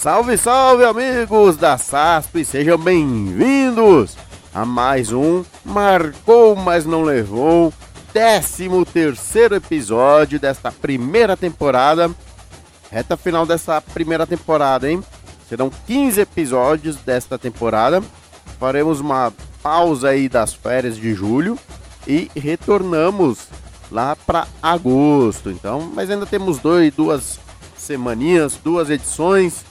Salve, salve, amigos da SASP, sejam bem-vindos a mais um Marcou, mas não levou, 13 terceiro episódio desta primeira temporada. Reta final dessa primeira temporada, hein? Serão 15 episódios desta temporada. Faremos uma pausa aí das férias de julho e retornamos lá para agosto. Então, mas ainda temos dois, duas semaninhas, duas edições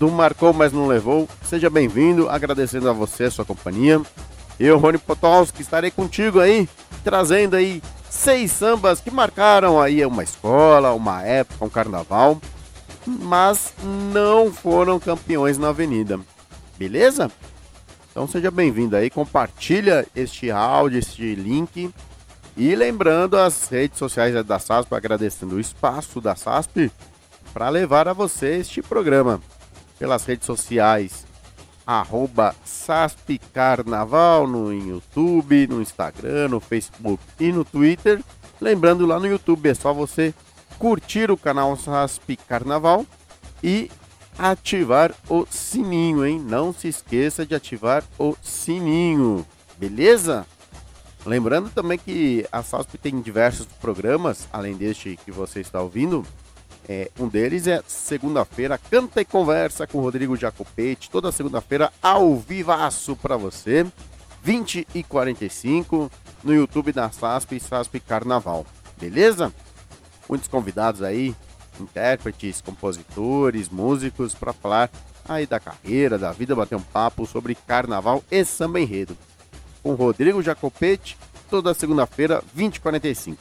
do Marcou, mas não levou. Seja bem-vindo, agradecendo a você a sua companhia. Eu, Rony Potolski, estarei contigo aí, trazendo aí seis sambas que marcaram aí uma escola, uma época, um carnaval, mas não foram campeões na avenida. Beleza? Então seja bem-vindo aí, compartilha este áudio, este link. E lembrando as redes sociais da SASP, agradecendo o espaço da SASP para levar a você este programa. Pelas redes sociais, arroba SASP Carnaval no YouTube, no Instagram, no Facebook e no Twitter. Lembrando lá no YouTube é só você curtir o canal SASP Carnaval e ativar o sininho, hein? Não se esqueça de ativar o sininho, beleza? Lembrando também que a SASP tem diversos programas, além deste que você está ouvindo. É, um deles é segunda-feira, Canta e Conversa com Rodrigo Jacopete, toda segunda-feira ao vivaço para você, 20 e 45 no YouTube da SASP SASP Carnaval, beleza? Muitos convidados aí, intérpretes, compositores, músicos, para falar aí da carreira, da vida, bater um papo sobre carnaval e samba enredo. Com Rodrigo Jacopete, toda segunda-feira, 20h45.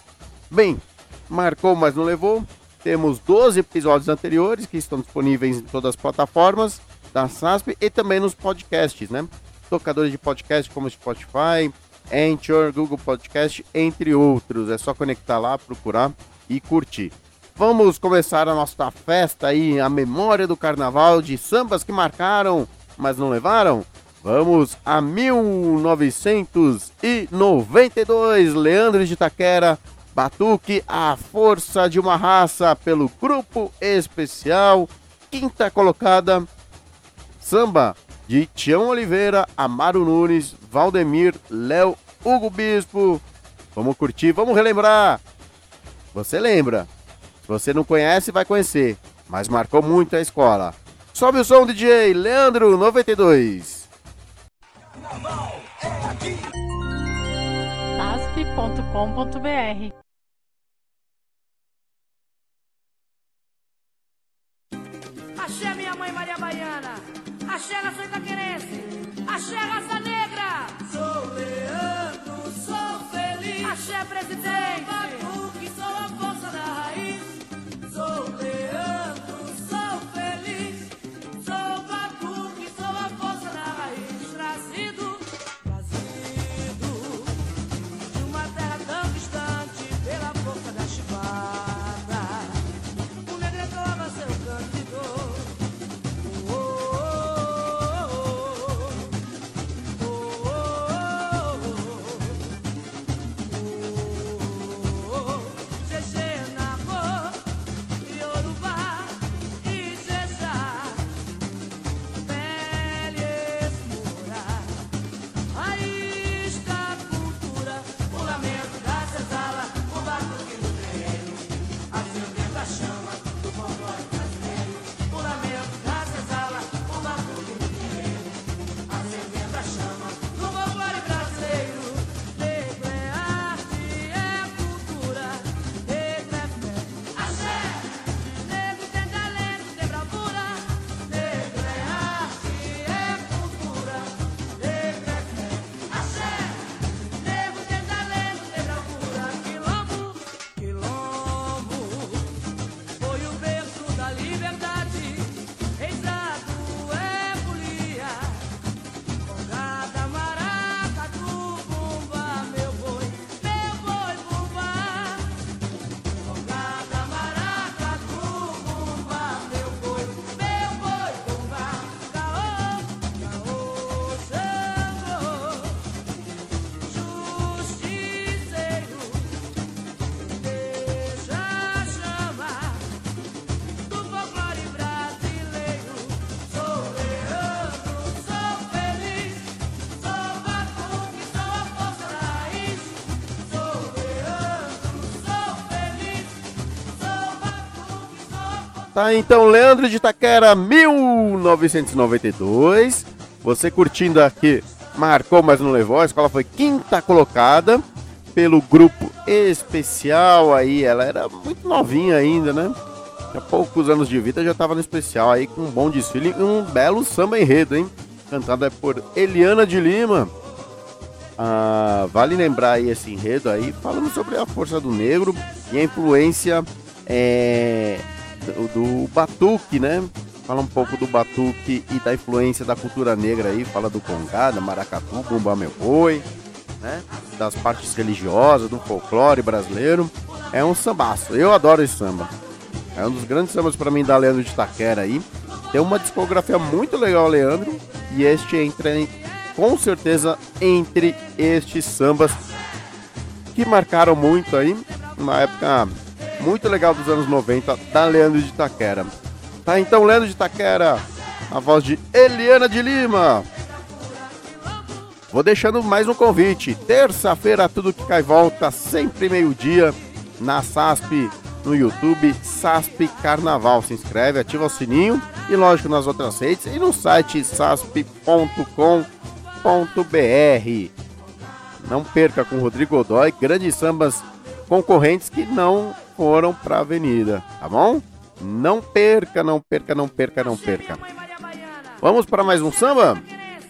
Bem, marcou, mas não levou. Temos 12 episódios anteriores que estão disponíveis em todas as plataformas da SASP e também nos podcasts, né? Tocadores de podcast como Spotify, Anchor, Google Podcast, entre outros. É só conectar lá, procurar e curtir. Vamos começar a nossa festa aí, a memória do carnaval de sambas que marcaram, mas não levaram? Vamos a 1992, Leandro de Taquera, Batuque, a força de uma raça pelo grupo especial, quinta colocada, samba de Tião Oliveira, Amaro Nunes, Valdemir, Léo, Hugo Bispo. Vamos curtir, vamos relembrar. Você lembra? você não conhece, vai conhecer, mas marcou muito a escola. Sobe o som, DJ Leandro 92. asp.com.br Axé, minha mãe Maria Baiana. Axé, nação itaquerense. Axé, raça negra. Sou Leandro, sou feliz. Axé, presidente. Tá, então, Leandro de Itaquera, 1992. Você curtindo aqui, marcou, mas não levou. A escola foi quinta colocada pelo grupo especial aí. Ela era muito novinha ainda, né? Há poucos anos de vida já estava no especial aí com um bom desfile e um belo samba enredo, hein? Cantada por Eliana de Lima. Ah, vale lembrar aí esse enredo aí, falando sobre a força do negro e a influência é, do, batuque, né? Fala um pouco do batuque e da influência da cultura negra aí, fala do congá, da maracatu, bumba meu boi, né? Das partes religiosas, do folclore brasileiro. É um sambaço, eu adoro esse samba. É um dos grandes sambas para mim da Leandro de Taquera aí. Tem uma discografia muito legal, Leandro, e este entra em, com certeza entre estes sambas que marcaram muito aí, uma época muito legal dos anos 90 da Leandro de Taquera. Tá então, Leandro de Taquera, a voz de Eliana de Lima. Vou deixando mais um convite. Terça-feira, tudo que cai volta, sempre meio-dia, na SASP, no YouTube, SASP Carnaval. Se inscreve, ativa o sininho e, lógico, nas outras redes e no site sasp.com.br. Não perca com Rodrigo Godoy, grandes sambas concorrentes que não foram para a avenida, tá bom? Não perca, não perca, não perca, não perca. Vamos para mais um samba?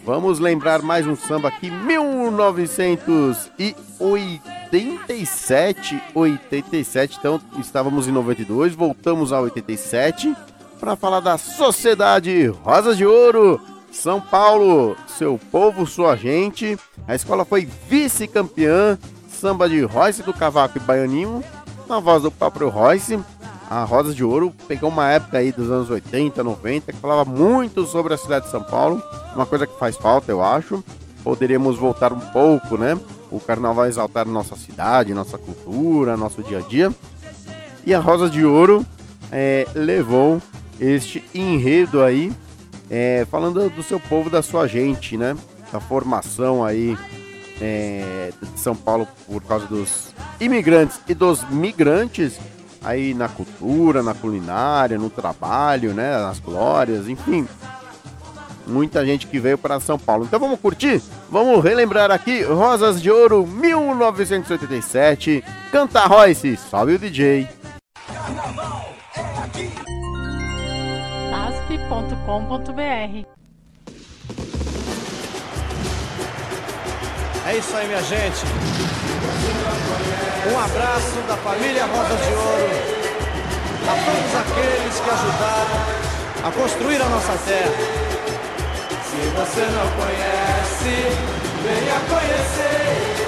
Vamos lembrar mais um samba aqui, 1987, 87, então estávamos em 92, voltamos a 87 para falar da Sociedade Rosas de Ouro, São Paulo, seu povo, sua gente. A escola foi vice-campeã, samba de Royce do Cavaco e Baianinho, na voz do próprio Royce. A Rosas de Ouro pegou uma época aí dos anos 80, 90 que falava muito sobre a cidade de São Paulo, uma coisa que faz falta, eu acho. Poderíamos voltar um pouco, né? O carnaval exaltar nossa cidade, nossa cultura, nosso dia a dia. E a Rosa de Ouro é, levou este enredo aí, é, falando do seu povo, da sua gente, né? Da formação aí é, de São Paulo por causa dos imigrantes e dos migrantes aí na cultura, na culinária, no trabalho, né, nas glórias, enfim. Muita gente que veio para São Paulo. Então vamos curtir? Vamos relembrar aqui Rosas de Ouro 1987. Canta Royce, salve o DJ. asp.com.br É isso aí, minha gente. Um abraço da família Rosa de Ouro a todos aqueles que ajudaram a construir a nossa terra. Se você não conhece, venha conhecer.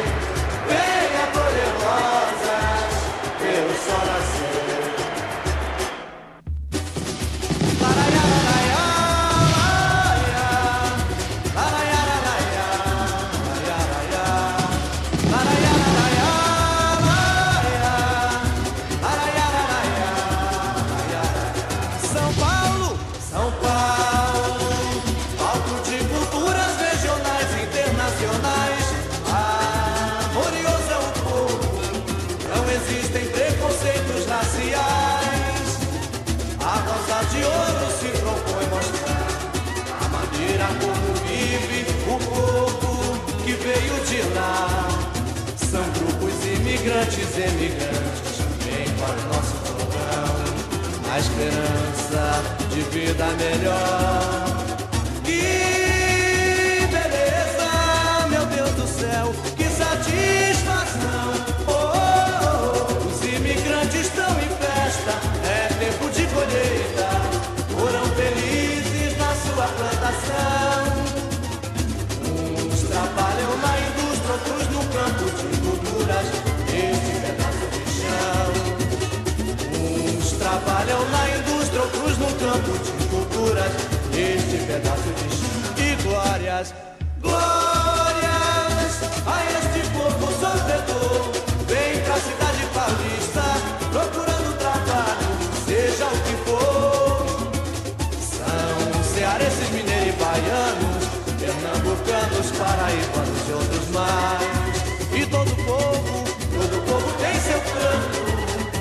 Paraíba dos e outros mares. E todo povo, todo povo tem seu canto,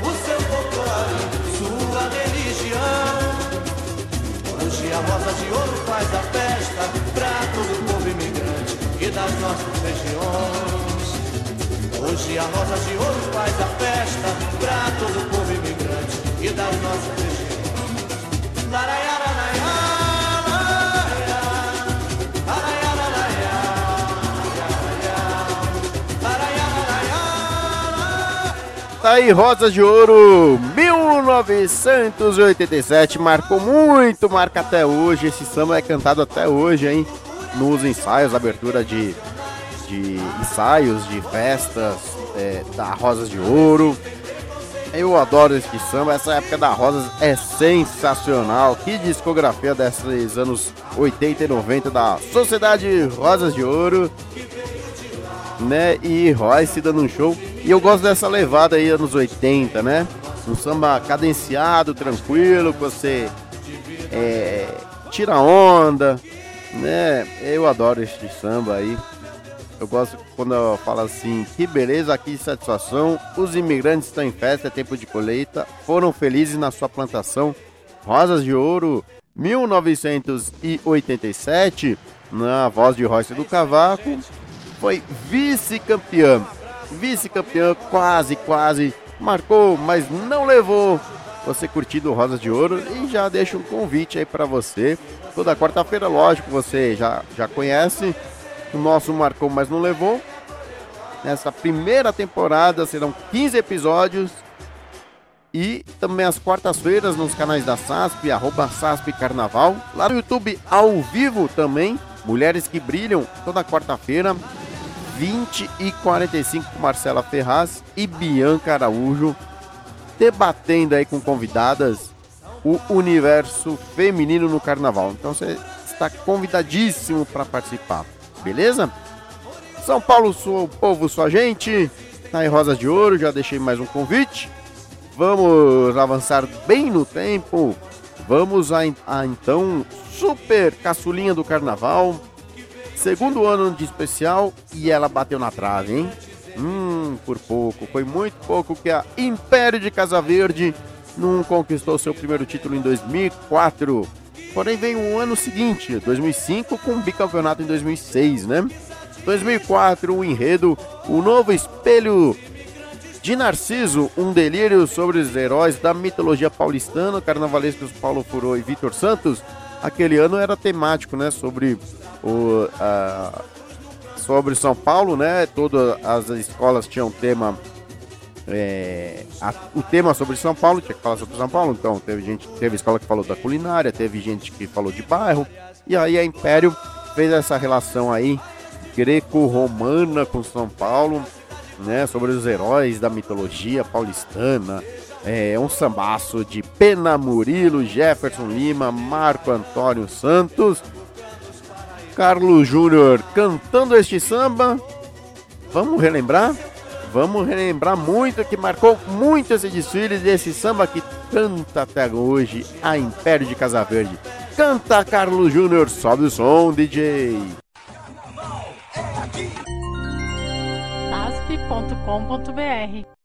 o seu folclore, sua religião. Hoje a rosa de ouro faz a festa pra todo povo imigrante e das nossas regiões. Hoje a rosa de ouro faz a festa pra todo povo imigrante e das nossas regiões. Laraiá, Tá aí, Rosas de Ouro 1987, marcou muito, marca até hoje. Esse samba é cantado até hoje, hein? Nos ensaios, abertura de, de ensaios, de festas é, da Rosas de Ouro. Eu adoro esse samba, essa época da Rosas é sensacional. Que discografia desses anos 80 e 90 da Sociedade Rosas de Ouro né? E Royce dando um show. E eu gosto dessa levada aí, anos 80, né? Um samba cadenciado, tranquilo, que você é, tira onda, né? Eu adoro este samba aí. Eu gosto quando eu falo assim, que beleza, que satisfação. Os imigrantes estão em festa, é tempo de colheita. Foram felizes na sua plantação. Rosas de Ouro, 1987, na voz de Royce do Cavaco foi vice-campeã. Vice-campeã, quase, quase. Marcou, mas não levou. Você curtindo Rosas de Ouro e já deixa um convite aí para você. Toda quarta-feira, lógico, você já, já conhece. O nosso marcou, mas não levou. Nessa primeira temporada serão 15 episódios. E também às quartas-feiras nos canais da SASP, arroba SASP Carnaval. Lá no YouTube, ao vivo também. Mulheres que Brilham, toda quarta-feira, 20 e 45 com Marcela Ferraz e Bianca Araújo, debatendo aí com convidadas o universo feminino no carnaval. Então você está convidadíssimo para participar, beleza? São Paulo, sou povo, sua gente. Tá aí Rosas de Ouro, já deixei mais um convite. Vamos avançar bem no tempo. Vamos a, a então super caçulinha do carnaval. Segundo ano de especial e ela bateu na trave, hein? Hum, por pouco. Foi muito pouco que a Império de Casa Verde não conquistou seu primeiro título em 2004. Porém, vem o ano seguinte, 2005, com o bicampeonato em 2006, né? 2004, o enredo, o novo espelho de Narciso, um delírio sobre os heróis da mitologia paulistana, carnavalescos Paulo Furô e Vitor Santos. Aquele ano era temático, né? Sobre o, a, sobre São Paulo, né? Todas as escolas tinham tema. É, a, o tema sobre São Paulo, tinha que falar sobre São Paulo, então teve gente, teve escola que falou da culinária, teve gente que falou de bairro, e aí a Império fez essa relação aí greco-romana com São Paulo, né? Sobre os heróis da mitologia paulistana. É um sambaço de Pena Murilo, Jefferson Lima, Marco Antônio Santos Carlos Júnior cantando este samba. Vamos relembrar? Vamos relembrar muito que marcou muito esse desfile desse samba que canta até hoje a Império de Casa Verde. Canta Carlos Júnior, sobe o som, DJ. asp.com.br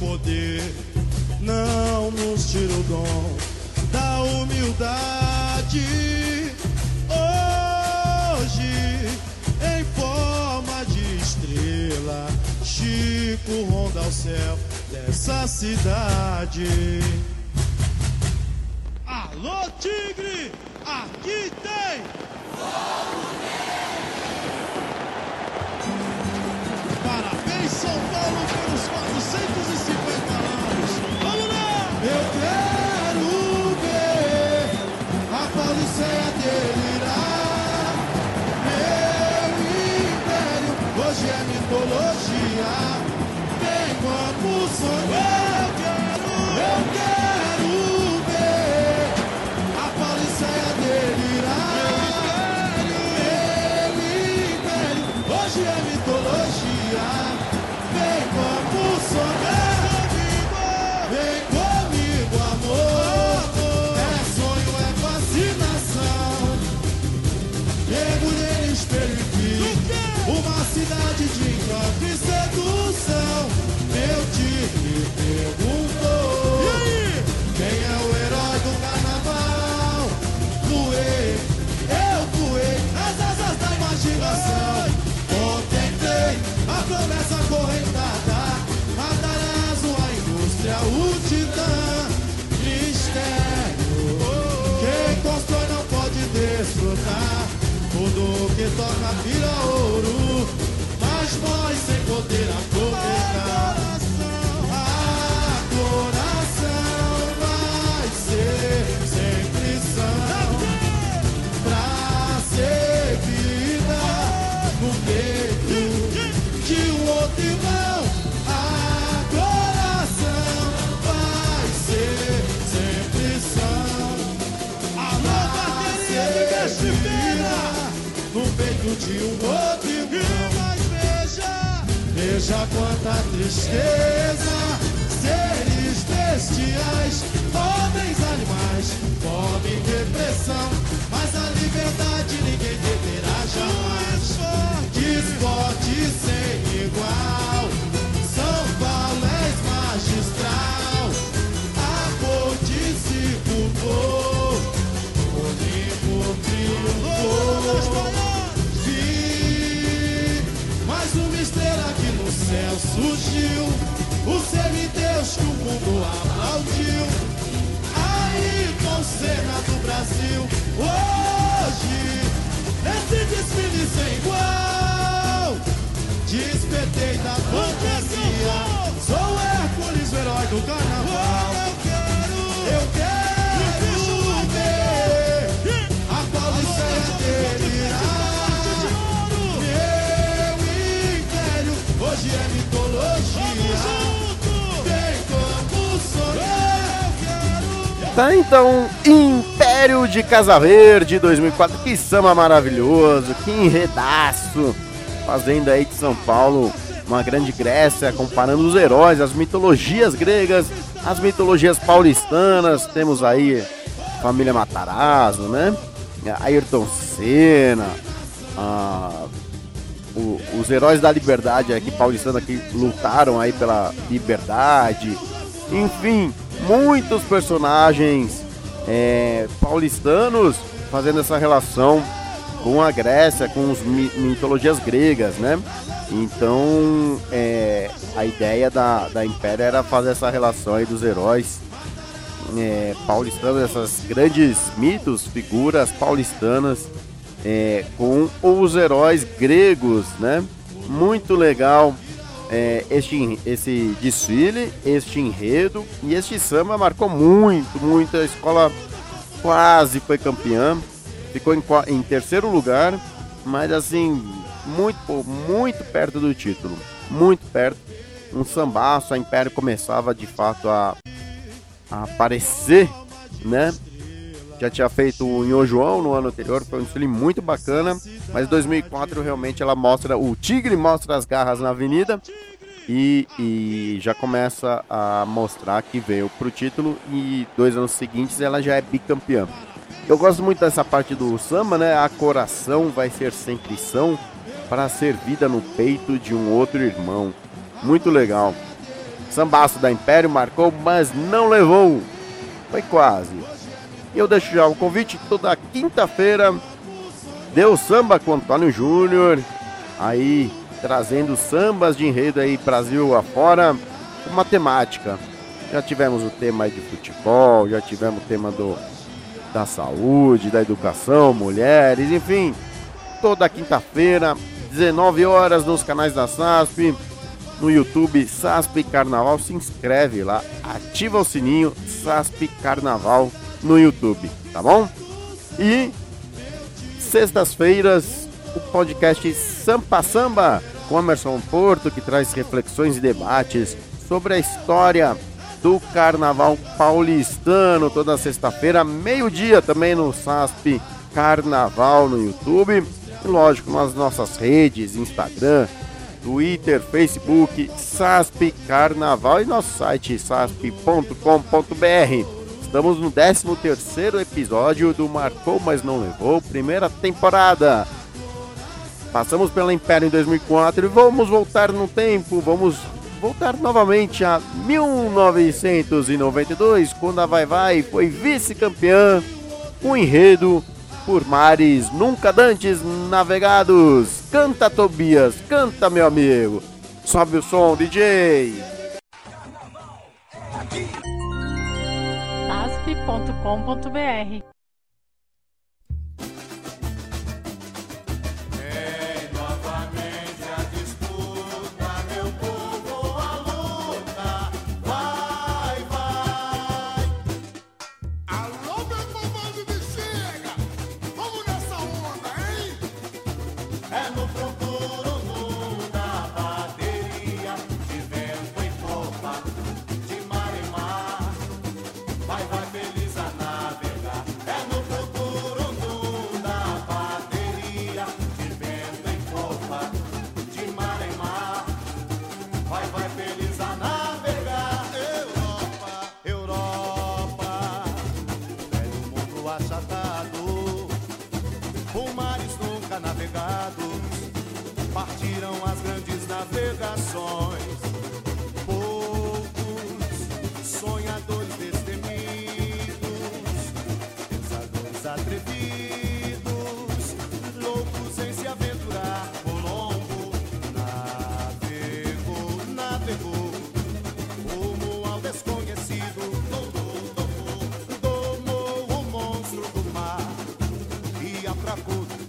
poder não nos tira o dom da humildade. Hoje, em forma de estrela, Chico ronda o céu dessa cidade. Alô, tigre! Aqui tem! Parabéns, hoje é mitologia. Vem, vamos sonhar. Toca vira ouro, mas nós sem poder aproveitar. De um outro irmão. Mas veja, veja quanta tristeza. Seres bestiais, homens, animais, fome e depressão. Mas a liberdade ninguém deterá jamais. Esporte sem igual, então, Império de Casa Verde 2004, que samba maravilhoso, que enredaço, fazendo aí de São Paulo uma grande Grécia, comparando os heróis, as mitologias gregas, as mitologias paulistanas, temos aí família Matarazzo, né? Ayrton Senna, o- os heróis da liberdade aqui paulistana que lutaram aí pela liberdade. Enfim, muitos personagens é, paulistanos fazendo essa relação com a Grécia, com as mitologias gregas, né? Então, é, a ideia da, da Império era fazer essa relação aí dos heróis é, paulistanos, essas grandes mitos, figuras paulistanas é, com os heróis gregos, né? Muito legal é, este, esse desfile, este enredo e este samba marcou muito, muito. A escola quase foi campeã, ficou em, em terceiro lugar, mas assim, muito, muito perto do título, muito perto. Um sambaço, a Império começava de fato a, a aparecer, né? Já tinha feito o Nho João no ano anterior, foi um desfile muito bacana, mas 2004 realmente ela mostra, o Tigre mostra as garras na avenida e, e já começa a mostrar que veio pro título e dois anos seguintes ela já é bicampeã. Eu gosto muito dessa parte do samba, né? A coração vai ser sempre são para ser vida no peito de um outro irmão. Muito legal. Sambaço da Império marcou, mas não levou. Foi quase. E eu deixo já o convite toda quinta-feira. Deu samba com Antônio Júnior. Aí trazendo sambas de enredo aí Brasil afora com matemática. Já tivemos o tema aí de futebol, já tivemos o tema do da saúde, da educação, mulheres, enfim. Toda quinta-feira, 19 horas nos canais da SASP, no YouTube SASP Carnaval, se inscreve lá, ativa o sininho SASP Carnaval no YouTube, tá bom? E sextas-feiras, o podcast Sampa Samba com Emerson Porto, que traz reflexões e debates sobre a história do Carnaval Paulistano, toda sexta-feira, meio-dia também no SASP Carnaval no YouTube. E lógico, nas nossas redes, Instagram, Twitter, Facebook, SASP Carnaval e nosso site sasp.com.br. Estamos no 13º episódio do Marcou, mas não levou, primeira temporada. Passamos pela Império em 2004 e vamos voltar no tempo, vamos voltar novamente a 1992, quando a Vai Vai foi vice-campeã, com enredo por mares nunca dantes navegados. Canta Tobias, canta meu amigo. Sobe o som, DJ asp.com.br. e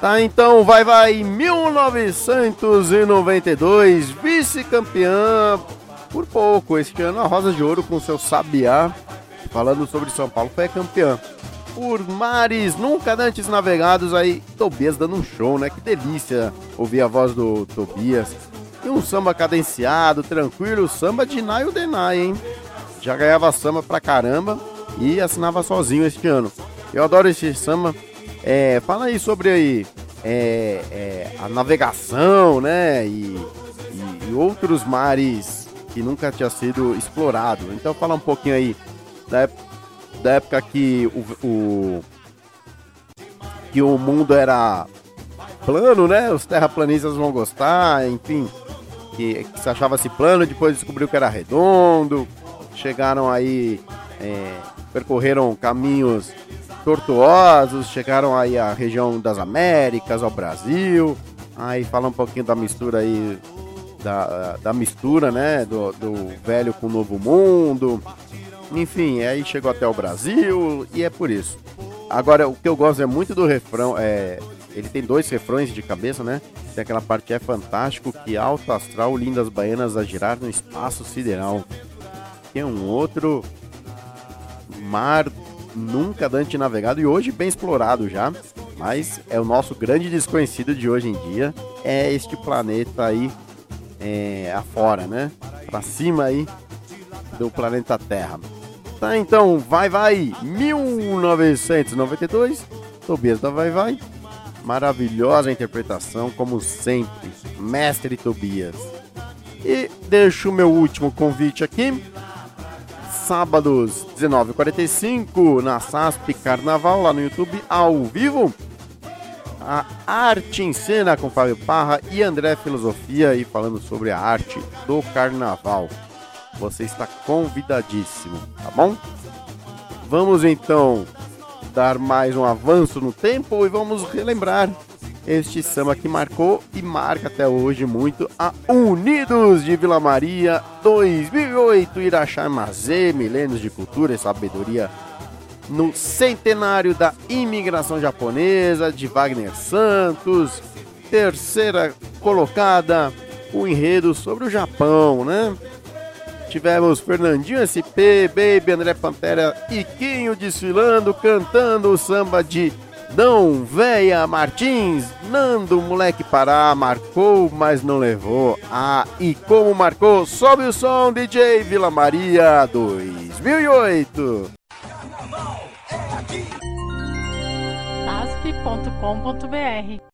Tá, então, vai, vai, 1992, vice-campeã por pouco. Este ano a Rosa de Ouro com seu Sabiá, falando sobre São Paulo, foi campeã. Por mares nunca antes navegados, aí Tobias dando um show, né? Que delícia ouvir a voz do Tobias. E um samba cadenciado, tranquilo, samba de Naio Denai, hein? Já ganhava samba pra caramba e assinava sozinho este ano. Eu adoro esse samba. É, fala aí sobre aí, é, é, a navegação, né? E, e- e outros mares que nunca tinha sido explorado. Então fala um pouquinho aí da, da época que o, o- que o mundo era plano, né? Os terraplanistas vão gostar, enfim, que, que se achava-se plano, depois descobriu que era redondo. Chegaram aí, é, percorreram caminhos tortuosos, chegaram aí à região das Américas, ao Brasil. Aí fala um pouquinho da mistura aí, da, da mistura, né? Do, do velho com o novo mundo. Enfim, aí chegou até o Brasil e é por isso. Agora, o que eu gosto é muito do refrão, é, ele tem dois refrões de cabeça, né? Tem aquela parte é fantástico, que alto astral, lindas baianas a girar no espaço sideral. Tem um outro mar nunca antes navegado e hoje bem explorado já, mas é o nosso grande desconhecido de hoje em dia, é este planeta aí é, afora, né? Pra cima aí do planeta Terra. Tá, então, vai, vai, 1992, Tobias da Vai, vai. Maravilhosa interpretação, como sempre, mestre Tobias. E deixo o meu último convite aqui. Sábados, 19h45, na SASP Carnaval, lá no YouTube, ao vivo. A Arte em Cena com Fábio Parra e André Filosofia, e falando sobre a arte do carnaval. Você está convidadíssimo, tá bom? Vamos então dar mais um avanço no tempo e vamos relembrar este samba que marcou e marca até hoje muito a Unidos de Vila Maria 2008 Iraxá Mazê, milênios de cultura e sabedoria no centenário da imigração japonesa de Wagner Santos, terceira colocada, o enredo sobre o Japão, né? Tivemos Fernandinho SP, Baby, André Pantera e Quinho desfilando, cantando o samba de Dão Véia Martins. Nando, moleque Pará, marcou, mas não levou. Ah, e como marcou, sobe o som DJ Vila Maria 2008. asp.com.br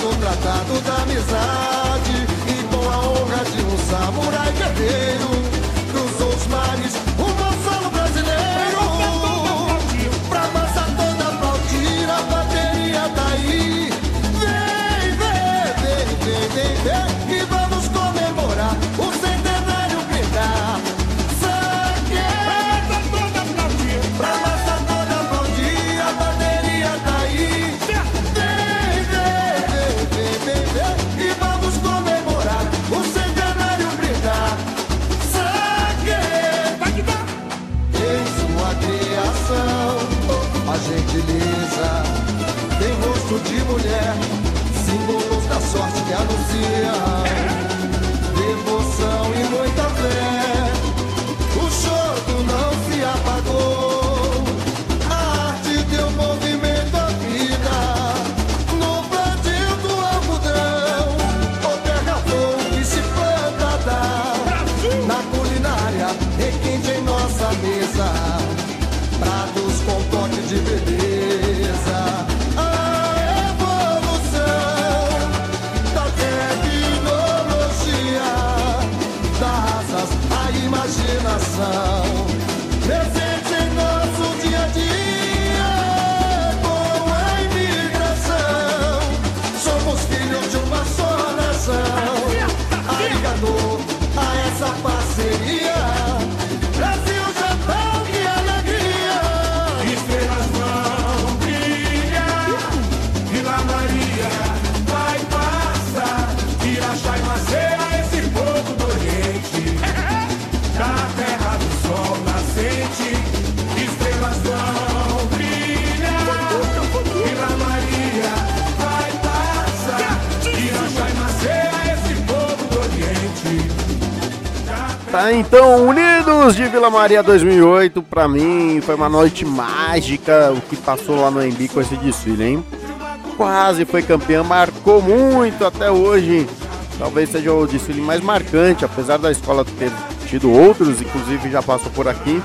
do tratado da amizade e com a honra de um samurai guerreiro rosto de mulher, símbolos da sorte que anunciam devoção e muita Tá então, Unidos de Vila Maria 2008, pra mim foi uma noite mágica o que passou lá no Embi com esse desfile, hein? Quase foi campeã, marcou muito até hoje. Talvez seja o desfile mais marcante, apesar da escola ter tido outros, inclusive já passou por aqui.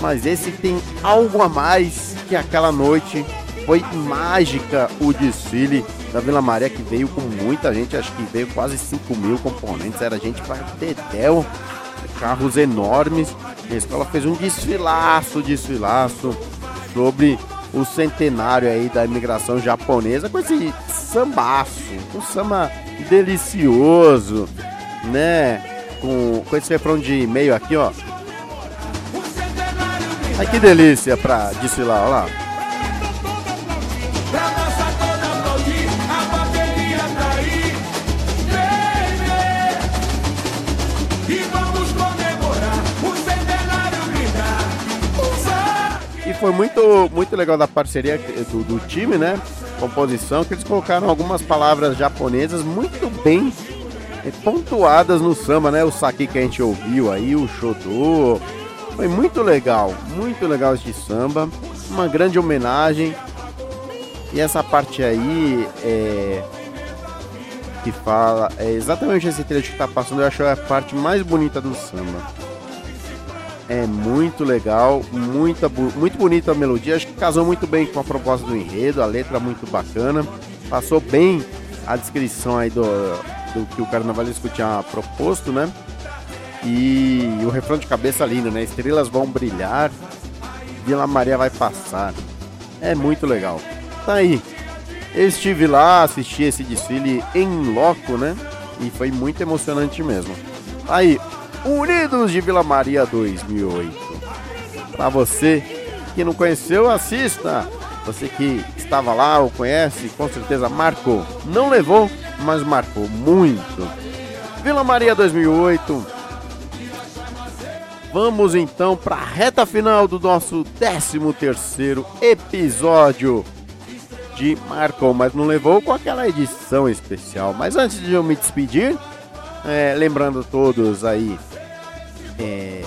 Mas esse tem algo a mais que aquela noite. Foi mágica o desfile da Vila Maria, que veio com muita gente, acho que veio quase 5 mil componentes, era gente para dedéu carros enormes A escola fez um desfilaço, desfilaço sobre o centenário aí da imigração japonesa com esse sambaço, um samba delicioso, né? Com, com esse refrão de meio aqui, ó. Ai que delícia pra desfilar, olha lá. Foi muito, muito legal da parceria do, do time, né? Composição, que eles colocaram algumas palavras japonesas muito bem eh, pontuadas no samba, né? O saki que a gente ouviu aí, o shodô. Foi muito legal, muito legal este samba. Uma grande homenagem. E essa parte aí é. Que fala. É exatamente esse trecho que tá passando, eu acho a parte mais bonita do samba. É muito legal, muita, muito bonita a melodia. Acho que casou muito bem com a proposta do enredo, a letra muito bacana. Passou bem a descrição aí do, do que o carnavalesco tinha proposto, né? E o refrão de cabeça lindo, né? Estrelas vão brilhar, Vila Maria vai passar. É muito legal. Tá aí. Eu estive lá, assisti esse desfile em loco, né? E foi muito emocionante mesmo. Tá aí, Unidos de Vila Maria 2008. Pra você que não conheceu, assista. Você que estava lá ou conhece, com certeza marcou. Não levou, mas marcou muito. Vila Maria 2008. Vamos então para a reta final do nosso 13 terceiro episódio de Marcou, mas não levou com aquela edição especial. Mas antes de eu me despedir, é, lembrando todos aí é,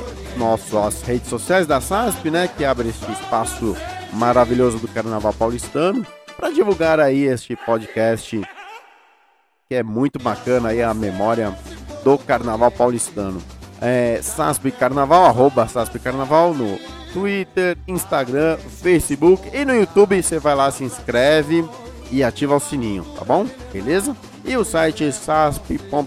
redes sociais da SASP, né, que abre este espaço maravilhoso do Carnaval Paulistano para divulgar aí este podcast que é muito bacana aí a memória do Carnaval Paulistano. É, SASP Carnaval, arroba SASP Carnaval no Twitter, Instagram, Facebook e no YouTube você vai lá, se inscreve e ativa o sininho, tá bom? Beleza? E o site sasp.com.br.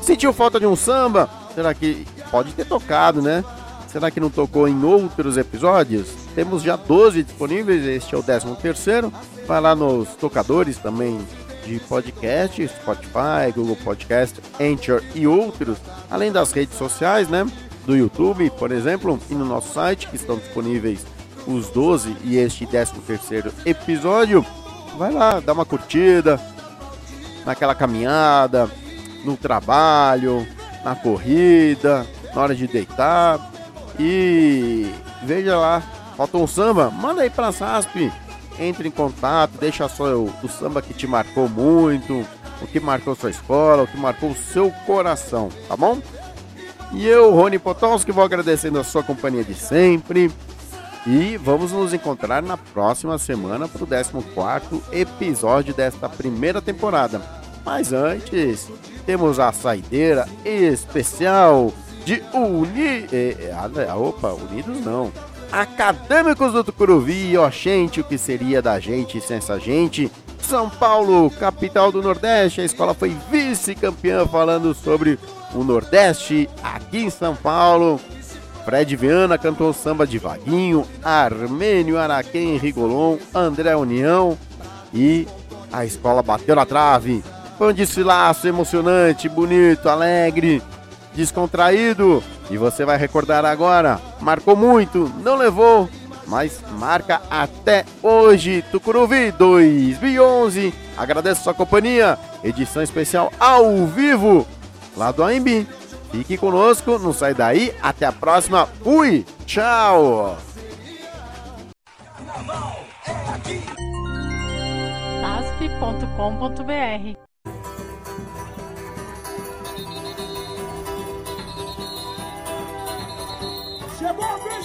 Sentiu falta de um samba? Será que pode ter tocado, né? Será que não tocou em outros episódios? Temos já 12 disponíveis, este é o 13 terceiro. Vai lá nos tocadores também de podcast, Spotify, Google Podcast, Anchor e outros, além das redes sociais, né? Do YouTube, por exemplo, e no nosso site, que estão disponíveis os 12 e este 13 terceiro episódio. Vai lá, dá uma curtida, naquela caminhada, no trabalho, na corrida, na hora de deitar. E veja lá, falta um samba? Manda aí pra SASP. Entre em contato, deixa só o, o samba que te marcou muito, o que marcou sua escola, o que marcou o seu coração, tá bom? E eu, Rony Potowski, vou agradecendo a sua companhia de sempre. E vamos nos encontrar na próxima semana para o 14 episódio desta primeira temporada. Mas antes, temos a saideira especial de Uni... eh, ah, opa, Unidos não. Acadêmicos do Tucuruvi, ó gente, o que seria da gente sem essa gente? São Paulo, capital do Nordeste, a escola foi vice-campeã falando sobre o Nordeste aqui em São Paulo. Fred Viana cantou samba de Vaguinho, Armênio Araquém Rigolon, André União e a escola bateu na trave. Foi um desfilaço emocionante, bonito, alegre, descontraído. E você vai recordar agora. Marcou muito, não levou, mas marca até hoje. Tucuruvi 2011. Agradeço sua companhia. Edição especial ao vivo lá do AMB. Fique conosco, não sai daí. Até a próxima. Fui, tchau. asp.com.br Chegou a!